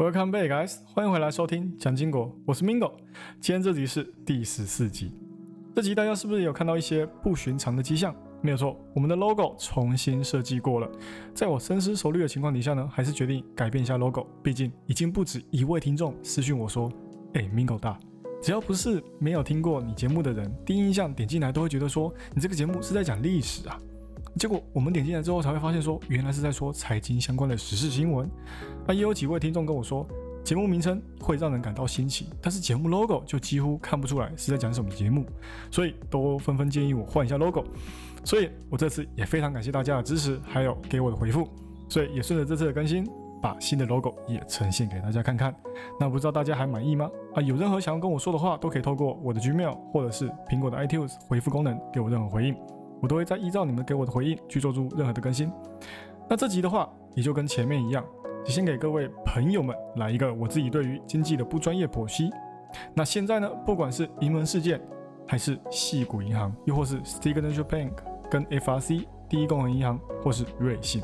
Welcome back, guys！欢迎回来收听蒋经国，我是 Mingo。今天这集是第十四集。这集大家是不是有看到一些不寻常的迹象？没有错，我们的 logo 重新设计过了。在我深思熟虑的情况底下呢，还是决定改变一下 logo。毕竟已经不止一位听众私讯我说：“哎，Mingo 大，只要不是没有听过你节目的人，第一印象点进来都会觉得说你这个节目是在讲历史啊。”结果我们点进来之后才会发现说，原来是在说财经相关的时事新闻。那也有几位听众跟我说，节目名称会让人感到新奇，但是节目 logo 就几乎看不出来是在讲什么节目，所以都纷纷建议我换一下 logo。所以我这次也非常感谢大家的支持，还有给我的回复，所以也顺着这次的更新，把新的 logo 也呈现给大家看看。那不知道大家还满意吗？啊，有任何想要跟我说的话，都可以透过我的 Gmail 或者是苹果的 iTunes 回复功能给我任何回应，我都会再依照你们给我的回应去做出任何的更新。那这集的话，也就跟前面一样，先给各位朋友们来一个我自己对于经济的不专业剖析。那现在呢，不管是银门事件，还是细谷银行，又或是 Signature Bank。跟 FRC 第一共和银行或是瑞信，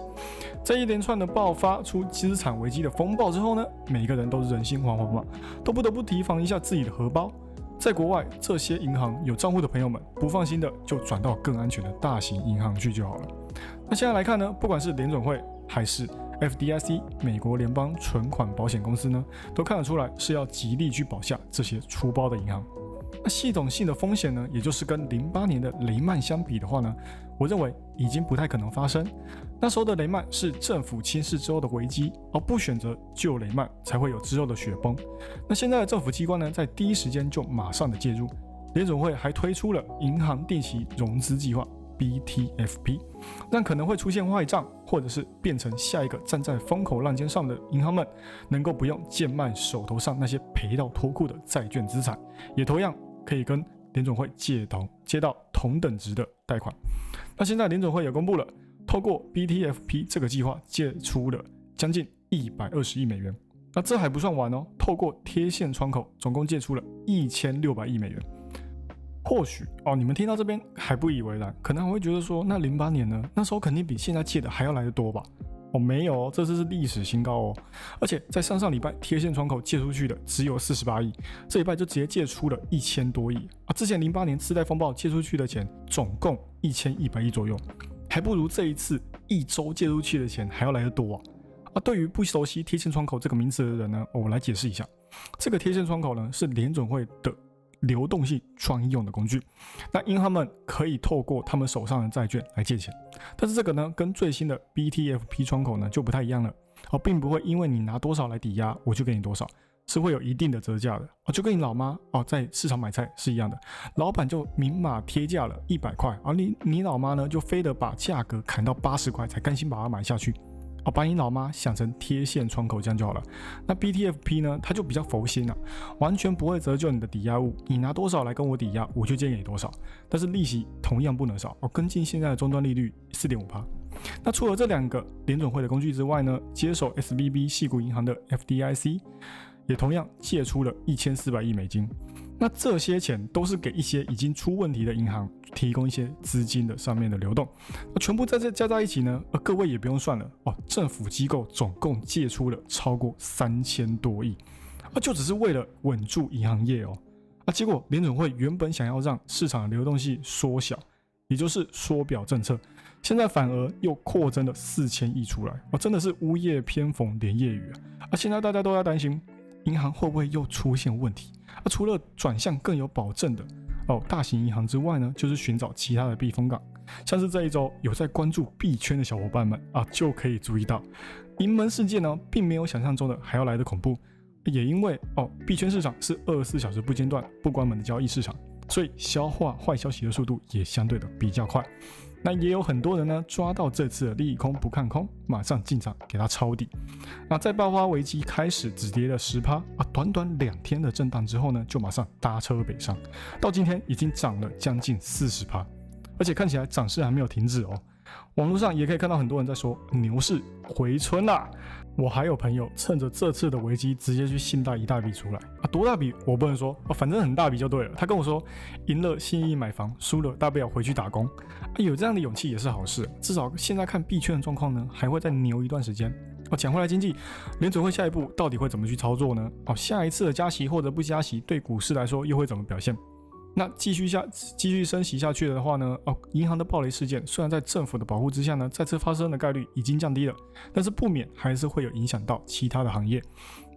在一连串的爆发出资产危机的风暴之后呢，每一个人都人心惶惶嘛，都不得不提防一下自己的荷包。在国外，这些银行有账户的朋友们不放心的，就转到更安全的大型银行去就好了。那现在来看呢，不管是联准会还是 FDIC 美国联邦存款保险公司呢，都看得出来是要极力去保下这些粗暴的银行。那系统性的风险呢，也就是跟零八年的雷曼相比的话呢，我认为已经不太可能发生。那时候的雷曼是政府轻视之后的危机，而不选择救雷曼，才会有之后的雪崩。那现在的政府机关呢，在第一时间就马上的介入，联总会还推出了银行定期融资计划 BTFP，让可能会出现坏账，或者是变成下一个站在风口浪尖上的银行们，能够不用贱卖手头上那些赔到脱裤的债券资产，也同样。可以跟联总会借同借到同等值的贷款。那现在联总会也公布了，透过 BTFP 这个计划借出了将近一百二十亿美元。那这还不算完哦，透过贴现窗口，总共借出了一千六百亿美元。或许哦，你们听到这边还不以为然，可能还会觉得说，那零八年呢？那时候肯定比现在借的还要来得多吧？哦，没有哦，这次是历史新高哦！而且在上上礼拜贴现窗口借出去的只有四十八亿，这礼拜就直接借出了一千多亿啊！之前零八年次贷风暴借出去的钱总共一千一百亿左右，还不如这一次一周借出去的钱还要来得多啊！啊，对于不熟悉贴现窗口这个名词的人呢，我来解释一下，这个贴现窗口呢是联准会的。流动性专用的工具，那银行们可以透过他们手上的债券来借钱，但是这个呢，跟最新的 BTFP 窗口呢就不太一样了，哦，并不会因为你拿多少来抵押，我就给你多少，是会有一定的折价的，哦，就跟你老妈哦在市场买菜是一样的，老板就明码贴价了一百块，而你你老妈呢就非得把价格砍到八十块才甘心把它买下去。哦，把你老妈想成贴现窗口这样就好了。那 BTFP 呢？它就比较佛心了，完全不会折旧你的抵押物。你拿多少来跟我抵押，我就借给你多少。但是利息同样不能少。哦，跟进现在的终端利率四点五八。那除了这两个联准会的工具之外呢，接手 SBB 系股银行的 FDIC 也同样借出了一千四百亿美金。那这些钱都是给一些已经出问题的银行提供一些资金的上面的流动，那全部在这加在一起呢，呃，各位也不用算了哦，政府机构总共借出了超过三千多亿，啊，就只是为了稳住银行业哦，啊，结果联准会原本想要让市场流动性缩小，也就是缩表政策，现在反而又扩增了四千亿出来，啊，真的是乌夜偏逢连夜雨啊，啊，现在大家都在担心。银行会不会又出现问题？那除了转向更有保证的哦大型银行之外呢，就是寻找其他的避风港。像是这一周有在关注币圈的小伙伴们啊，就可以注意到，银门事件呢，并没有想象中的还要来的恐怖。也因为哦币圈市场是二十四小时不间断不关门的交易市场，所以消化坏消息的速度也相对的比较快。那也有很多人呢，抓到这次的利空不看空，马上进场给它抄底。那在爆发危机开始止跌了十趴啊，短短两天的震荡之后呢，就马上搭车北上，到今天已经涨了将近四十趴，而且看起来涨势还没有停止哦。网络上也可以看到很多人在说牛市回春啦。我还有朋友趁着这次的危机，直接去信贷一大笔出来啊，多大笔我不能说啊，反正很大笔就对了。他跟我说，赢了信义买房，输了大不了回去打工。啊有这样的勇气也是好事，至少现在看币圈的状况呢，还会再牛一段时间。哦，讲回来经济，联准会下一步到底会怎么去操作呢？哦，下一次的加息或者不加息，对股市来说又会怎么表现？那继续下继续升息下去的话呢？哦，银行的暴雷事件虽然在政府的保护之下呢，再次发生的概率已经降低了，但是不免还是会有影响到其他的行业。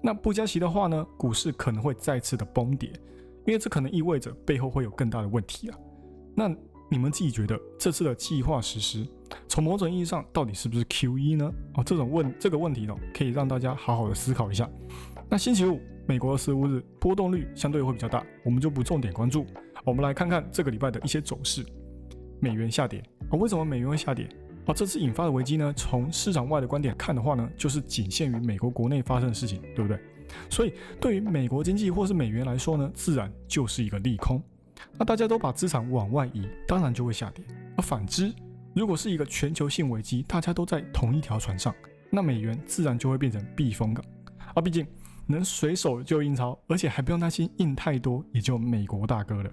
那不加息的话呢，股市可能会再次的崩跌，因为这可能意味着背后会有更大的问题啊。那你们自己觉得这次的计划实施，从某种意义上到底是不是 QE 呢？哦，这种问这个问题呢，可以让大家好好的思考一下。那星期五美国的十五日波动率相对会比较大，我们就不重点关注。我们来看看这个礼拜的一些走势。美元下跌啊，为什么美元会下跌？啊，这次引发的危机呢，从市场外的观点看的话呢，就是仅限于美国国内发生的事情，对不对？所以对于美国经济或是美元来说呢，自然就是一个利空。那大家都把资产往外移，当然就会下跌。而反之，如果是一个全球性危机，大家都在同一条船上，那美元自然就会变成避风港。啊，毕竟能随手就印钞，而且还不用担心印太多，也就美国大哥了。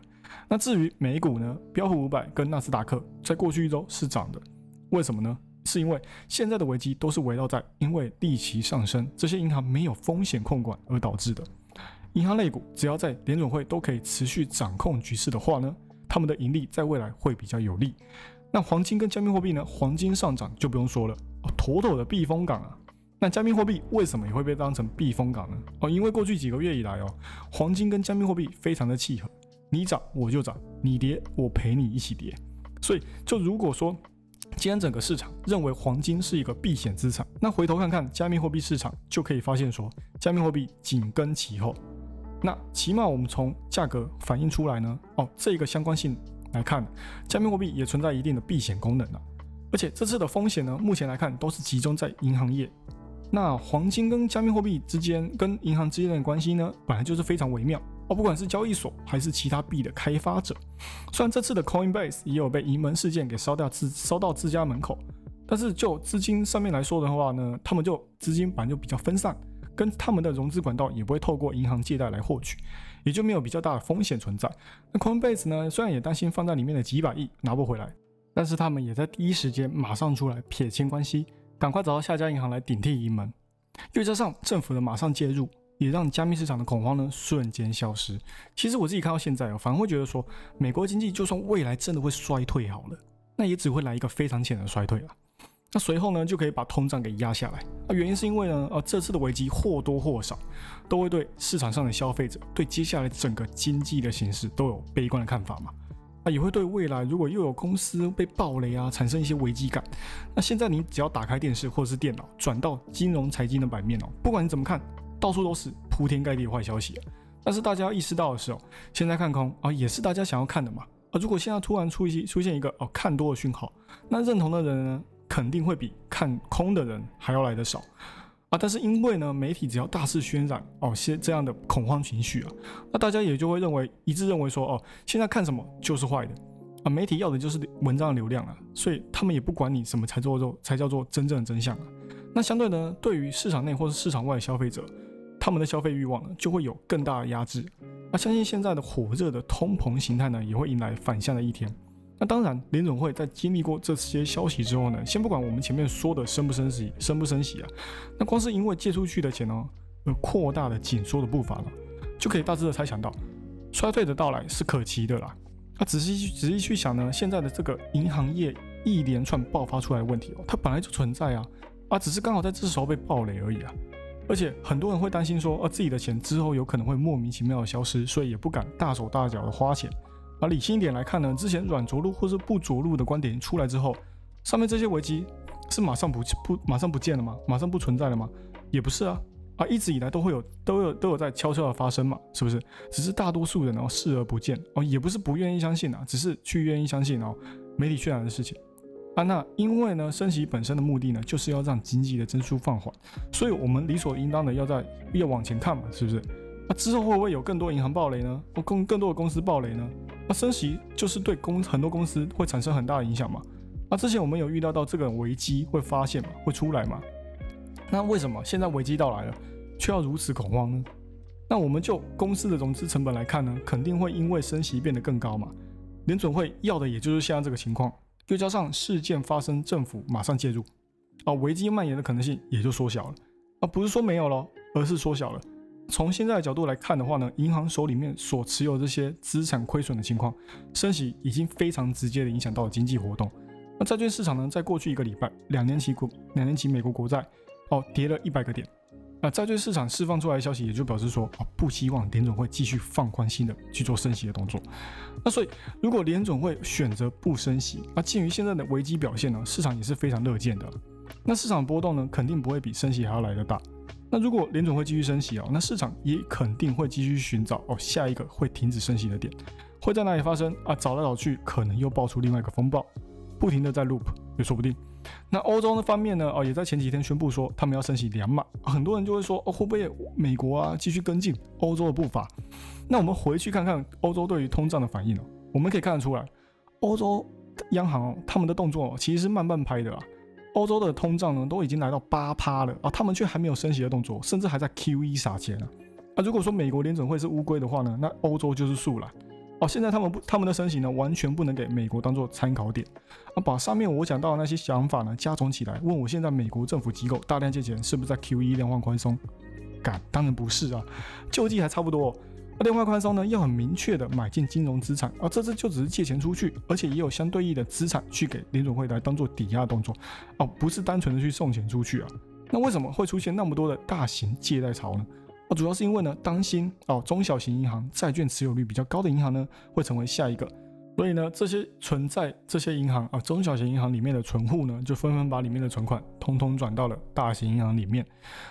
那至于美股呢？标普五百跟纳斯达克在过去一周是涨的，为什么呢？是因为现在的危机都是围绕在因为利息上升，这些银行没有风险控管而导致的。银行类股只要在联准会都可以持续掌控局势的话呢，他们的盈利在未来会比较有利。那黄金跟加密货币呢？黄金上涨就不用说了，哦，妥妥的避风港啊。那加密货币为什么也会被当成避风港呢？哦，因为过去几个月以来哦，黄金跟加密货币非常的契合。你涨我就涨，你跌我陪你一起跌。所以，就如果说今天整个市场认为黄金是一个避险资产，那回头看看加密货币市场，就可以发现说，加密货币紧跟其后。那起码我们从价格反映出来呢，哦，这个相关性来看，加密货币也存在一定的避险功能啊。而且这次的风险呢，目前来看都是集中在银行业。那黄金跟加密货币之间跟银行之间的关系呢，本来就是非常微妙。哦，不管是交易所还是其他币的开发者，虽然这次的 Coinbase 也有被移门事件给烧掉自烧到自家门口，但是就资金上面来说的话呢，他们就资金本来就比较分散，跟他们的融资管道也不会透过银行借贷来获取，也就没有比较大的风险存在。那 Coinbase 呢，虽然也担心放在里面的几百亿拿不回来，但是他们也在第一时间马上出来撇清关系，赶快找到下家银行来顶替移门，又加上政府的马上介入。也让加密市场的恐慌呢瞬间消失。其实我自己看到现在哦，反而会觉得说，美国经济就算未来真的会衰退好了，那也只会来一个非常浅的衰退啊。那随后呢就可以把通胀给压下来。啊，原因是因为呢，呃，这次的危机或多或少都会对市场上的消费者对接下来整个经济的形势都有悲观的看法嘛。啊，也会对未来如果又有公司被暴雷啊，产生一些危机感。那现在你只要打开电视或者是电脑，转到金融财经的版面哦，不管你怎么看。到处都是铺天盖地的坏消息，但是大家意识到的是哦，现在看空啊也是大家想要看的嘛。啊，如果现在突然出一出现一个哦看多的讯号，那认同的人呢肯定会比看空的人还要来的少。啊，但是因为呢媒体只要大肆渲染哦些这样的恐慌情绪啊，那大家也就会认为一致认为说哦现在看什么就是坏的。啊，媒体要的就是文章的流量啊，所以他们也不管你什么才做做才叫做真正的真相啊，那相对呢对于市场内或者市场外的消费者。他们的消费欲望呢，就会有更大的压制。那相信现在的火热的通膨形态呢，也会迎来反向的一天。那当然，联总会在经历过这些消息之后呢，先不管我们前面说的升不升息，升不升息啊，那光是因为借出去的钱呢，而扩大了紧缩的步伐了，就可以大致的猜想到，衰退的到来是可期的啦。那仔细去仔细去想呢，现在的这个银行业一连串爆发出来的问题哦，它本来就存在啊，啊，只是刚好在这时候被暴雷而已啊。而且很多人会担心说，呃，自己的钱之后有可能会莫名其妙的消失，所以也不敢大手大脚的花钱。而理性一点来看呢，之前软着陆或是不着陆的观点出来之后，上面这些危机是马上不不马上不见了吗？马上不存在了吗？也不是啊，啊，一直以来都会有都有都有在悄悄的发生嘛，是不是？只是大多数人哦视而不见哦，也不是不愿意相信啊，只是去愿意相信哦媒体渲染的事情。啊，那因为呢，升息本身的目的呢，就是要让经济的增速放缓，所以我们理所应当的要在要往前看嘛，是不是？那之后会不会有更多银行暴雷呢？或更更多的公司暴雷呢？那升息就是对公很多公司会产生很大的影响嘛？那之前我们有预料到这个危机会发现嘛，会出来嘛？那为什么现在危机到来了，却要如此恐慌呢？那我们就公司的融资成本来看呢，肯定会因为升息变得更高嘛？联准会要的也就是现在这个情况。又加上事件发生，政府马上介入，啊，危机蔓延的可能性也就缩小了啊，不是说没有了，而是缩小了。从现在的角度来看的话呢，银行手里面所持有这些资产亏损的情况，升息已经非常直接的影响到了经济活动。那债券市场呢，在过去一个礼拜，两年期国两年期美国国债哦跌了一百个点。那债券市场释放出来的消息，也就表示说啊，不希望联准会继续放宽心的去做升息的动作。那所以，如果联准会选择不升息，那鉴于现在的危机表现呢，市场也是非常乐见的。那市场波动呢，肯定不会比升息还要来得大。那如果联总会继续升息哦，那市场也肯定会继续寻找哦下一个会停止升息的点，会在哪里发生啊？找来找去，可能又爆出另外一个风暴，不停的在 loop 也说不定。那欧洲的方面呢？哦，也在前几天宣布说他们要升息两码，很多人就会说哦，会不会美国啊继续跟进欧洲的步伐？那我们回去看看欧洲对于通胀的反应哦，我们可以看得出来，欧洲央行哦他们的动作哦其实是慢半拍的啊。欧洲的通胀呢都已经来到八趴了啊，他们却还没有升息的动作，甚至还在 QE 撒钱啊。啊，如果说美国联准会是乌龟的话呢，那欧洲就是树了哦。现在他们不，他们的身形呢完全不能给美国当做参考点啊。把上面我讲到的那些想法呢加总起来，问我现在美国政府机构大量借钱是不是在 QE 量化宽松？敢，当然不是啊，救济还差不多。而量化宽松呢，要很明确的买进金融资产，而这次就只是借钱出去，而且也有相对应的资产去给联总会来当做抵押动作，哦，不是单纯的去送钱出去啊。那为什么会出现那么多的大型借贷潮呢？啊，主要是因为呢，担心哦，中小型银行债券持有率比较高的银行呢，会成为下一个，所以呢，这些存在这些银行啊，中小型银行里面的存户呢，就纷纷把里面的存款通通转到了大型银行里面，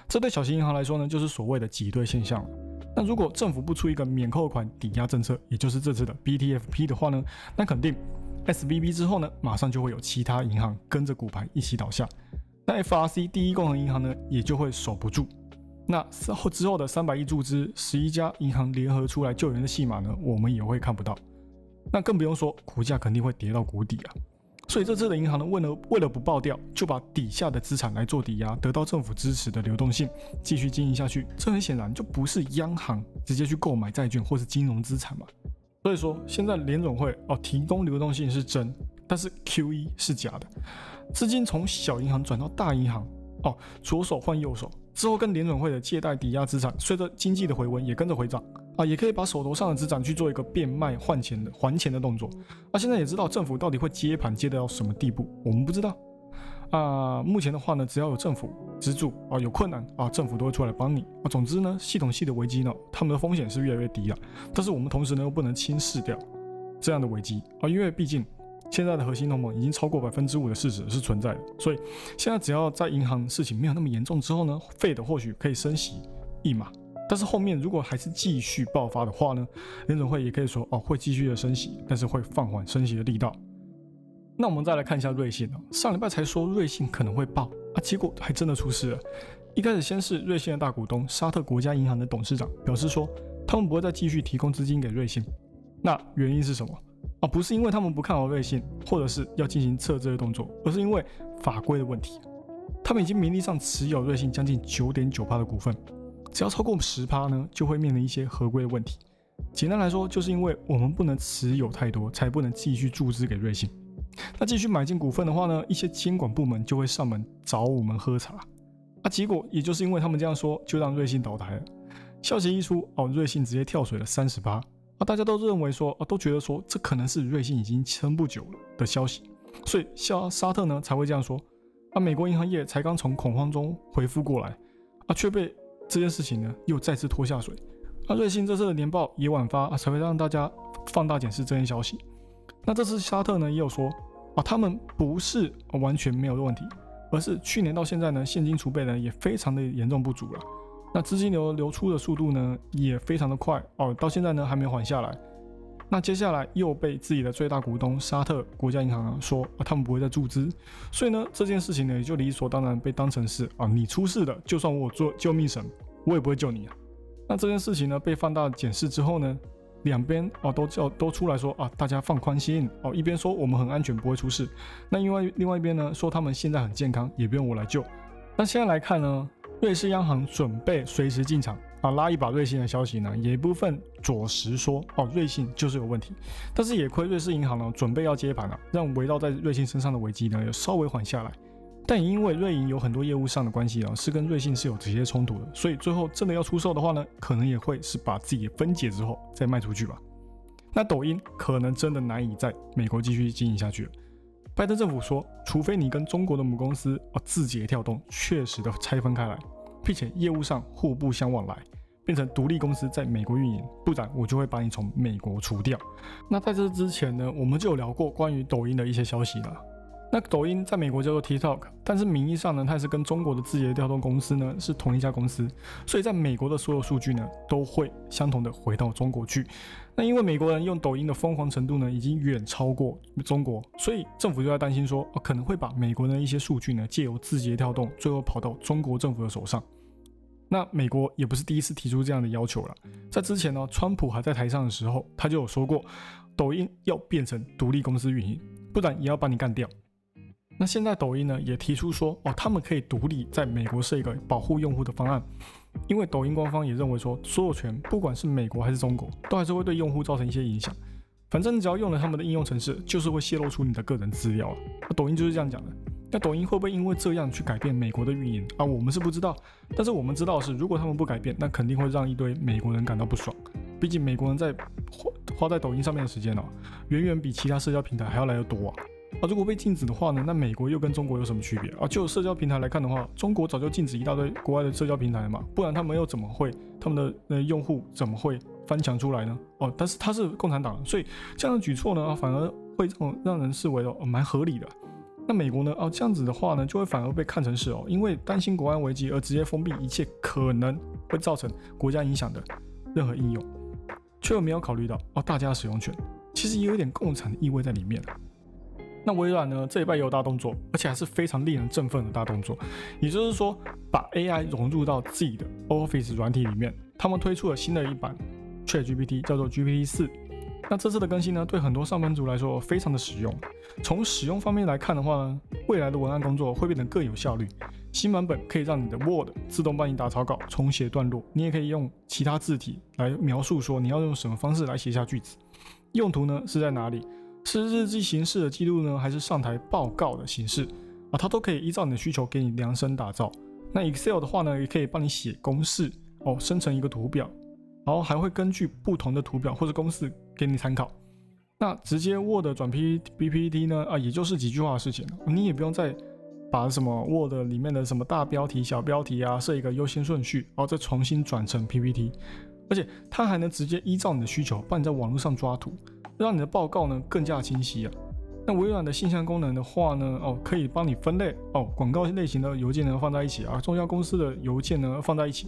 这对小型银行来说呢，就是所谓的挤兑现象。那如果政府不出一个免扣款抵押政策，也就是这次的 BTFP 的话呢，那肯定 SBB 之后呢，马上就会有其他银行跟着股牌一起倒下，那 FRC 第一共和银行呢，也就会守不住。那之后之后的三百亿注资，十一家银行联合出来救援的戏码呢，我们也会看不到。那更不用说股价肯定会跌到谷底啊。所以这次的银行呢，为了为了不爆掉，就把底下的资产来做抵押，得到政府支持的流动性，继续经营下去。这很显然就不是央行直接去购买债券或是金融资产嘛。所以说现在联总会哦提供流动性是真，但是 QE 是假的。资金从小银行转到大银行哦，左手换右手之后，跟联总会的借贷抵押资产随着经济的回温也跟着回涨。啊，也可以把手头上的资产去做一个变卖换钱的还钱的动作。啊，现在也知道政府到底会接盘接到什么地步，我们不知道。啊，目前的话呢，只要有政府资助啊，有困难啊，政府都会出来帮你。啊，总之呢，系统性的危机呢，他们的风险是越来越低了。但是我们同时呢，又不能轻视掉这样的危机啊，因为毕竟现在的核心同盟已经超过百分之五的事实是存在的。所以现在只要在银行事情没有那么严重之后呢，费的或许可以升息一码。但是后面如果还是继续爆发的话呢，联总会也可以说哦会继续的升息，但是会放缓升息的力道。那我们再来看一下瑞信哦，上礼拜才说瑞信可能会爆啊，结果还真的出事了。一开始先是瑞信的大股东沙特国家银行的董事长表示说，他们不会再继续提供资金给瑞信。那原因是什么啊？不是因为他们不看好瑞信，或者是要进行撤资的动作，而是因为法规的问题。他们已经名义上持有瑞信将近九点九趴的股份。只要超过十趴呢，就会面临一些合规的问题。简单来说，就是因为我们不能持有太多，才不能继续注资给瑞信。那继续买进股份的话呢，一些监管部门就会上门找我们喝茶。啊，结果也就是因为他们这样说，就让瑞信倒台了。消息一出，哦，瑞信直接跳水了三十八。啊，大家都认为说，啊，都觉得说，这可能是瑞信已经撑不久了的消息。所以沙沙特呢才会这样说。啊，美国银行业才刚从恐慌中恢复过来，啊，却被。这件事情呢，又再次拖下水。那瑞信这次的年报也晚发，才会让大家放大检视这件消息。那这次沙特呢，也有说啊，他们不是完全没有问题，而是去年到现在呢，现金储备呢也非常的严重不足了。那资金流流出的速度呢，也非常的快哦，到现在呢还没缓下来。那接下来又被自己的最大股东沙特国家银行说啊，他们不会再注资，所以呢，这件事情呢也就理所当然被当成是啊，你出事的，就算我做救命神，我也不会救你啊。那这件事情呢被放大检视之后呢，两边哦都叫都出来说啊，大家放宽心哦，一边说我们很安全不会出事，那另外另外一边呢说他们现在很健康，也不用我来救。那现在来看呢，瑞士央行准备随时进场。啊，拉一把瑞信的消息呢，也一部分着实说哦，瑞信就是有问题，但是也亏瑞士银行呢准备要接盘了，让围绕在瑞信身上的危机呢有稍微缓下来。但因为瑞银有很多业务上的关系啊，是跟瑞信是有直接冲突的，所以最后真的要出售的话呢，可能也会是把自己分解之后再卖出去吧。那抖音可能真的难以在美国继续经营下去了。拜登政府说，除非你跟中国的母公司啊字节跳动确实的拆分开来，并且业务上互不相往来，变成独立公司在美国运营，不然我就会把你从美国除掉。那在这之前呢，我们就有聊过关于抖音的一些消息了。那抖音在美国叫做 TikTok，但是名义上呢，它也是跟中国的字节跳动公司呢是同一家公司，所以在美国的所有数据呢都会相同的回到中国去。那因为美国人用抖音的疯狂程度呢已经远超过中国，所以政府就在担心说，可能会把美国的一些数据呢借由字节跳动最后跑到中国政府的手上。那美国也不是第一次提出这样的要求了，在之前呢，川普还在台上的时候，他就有说过，抖音要变成独立公司运营，不然也要把你干掉。那现在抖音呢也提出说，哦，他们可以独立在美国设一个保护用户的方案，因为抖音官方也认为说，所有权不管是美国还是中国，都还是会对用户造成一些影响。反正你只要用了他们的应用程式，就是会泄露出你的个人资料。那抖音就是这样讲的。那抖音会不会因为这样去改变美国的运营啊？我们是不知道，但是我们知道是，如果他们不改变，那肯定会让一堆美国人感到不爽。毕竟美国人在花花在抖音上面的时间呢，远远比其他社交平台还要来得多啊。啊，如果被禁止的话呢？那美国又跟中国有什么区别啊？就社交平台来看的话，中国早就禁止一大堆国外的社交平台嘛，不然他们又怎么会他们的呃用户怎么会翻墙出来呢？哦，但是他是共产党，所以这样的举措呢，反而会让让人视为哦蛮合理的。那美国呢？哦，这样子的话呢，就会反而被看成是哦，因为担心国安危机而直接封闭一切可能会造成国家影响的任何应用，却又没有考虑到哦大家的使用权，其实也有点共产的意味在里面。那微软呢？这一拜也有大动作，而且还是非常令人振奋的大动作。也就是说，把 AI 融入到自己的 Office 软体里面，他们推出了新的一版 ChatGPT，叫做 GPT 四。那这次的更新呢，对很多上班族来说非常的实用。从使用方面来看的话呢，未来的文案工作会变得更有效率。新版本可以让你的 Word 自动帮你打草稿、重写段落，你也可以用其他字体来描述说你要用什么方式来写下句子。用途呢是在哪里？是日记形式的记录呢，还是上台报告的形式啊？它都可以依照你的需求给你量身打造。那 Excel 的话呢，也可以帮你写公式哦，生成一个图表，然后还会根据不同的图表或者公式给你参考。那直接 Word 转 P B P T 呢啊，也就是几句话的事情，你也不用再把什么 Word 里面的什么大标题、小标题啊设一个优先顺序，然后再重新转成 P P T，而且它还能直接依照你的需求帮你在网络上抓图。让你的报告呢更加清晰啊。那微软的信箱功能的话呢，哦，可以帮你分类哦，广告类型的邮件呢放在一起啊，重要公司的邮件呢放在一起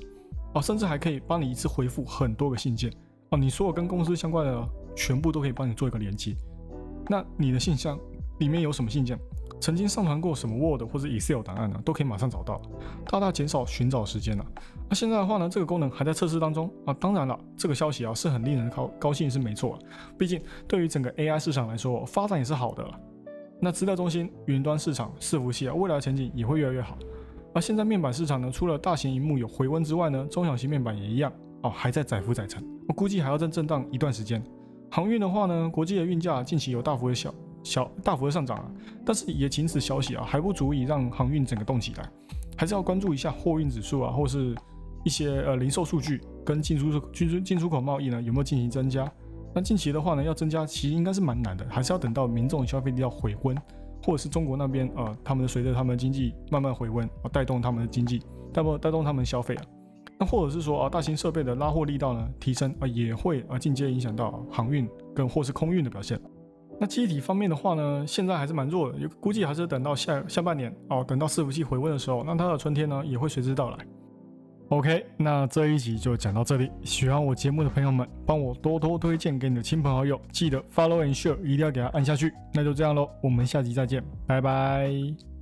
哦，甚至还可以帮你一次回复很多个信件哦，你所有跟公司相关的全部都可以帮你做一个连接。那你的信箱里面有什么信件？曾经上传过什么 Word 或者 Excel 档案呢？都可以马上找到，大大减少寻找时间了。那现在的话呢，这个功能还在测试当中啊。当然了，这个消息啊是很令人高高兴是没错，毕竟对于整个 AI 市场来说，发展也是好的了。那资料中心、云端市场、伺服器啊，未来前景也会越来越好。而现在面板市场呢，除了大型荧幕有回温之外呢，中小型面板也一样哦，还在载浮载沉。我估计还要再震荡一段时间。航运的话呢，国际的运价近期有大幅的小。小大幅的上涨啊，但是也仅此消息啊，还不足以让航运整个动起来，还是要关注一下货运指数啊，或是一些呃零售数据跟进出进出进出口贸易呢有没有进行增加？那近期的话呢，要增加其实应该是蛮难的，还是要等到民众消费力要回温，或者是中国那边呃他们随着他们经济慢慢回温啊，带动他们的经济，带不带动他们消费啊？那或者是说啊，大型设备的拉货力道呢提升啊，也会啊间接影响到航运跟或是空运的表现。那机体方面的话呢，现在还是蛮弱的，估计还是等到下下半年哦，等到伺服器回温的时候，那它的春天呢也会随之到来。OK，那这一集就讲到这里，喜欢我节目的朋友们，帮我多多推荐给你的亲朋好友，记得 Follow and Share，一定要给它按下去。那就这样喽，我们下集再见，拜拜。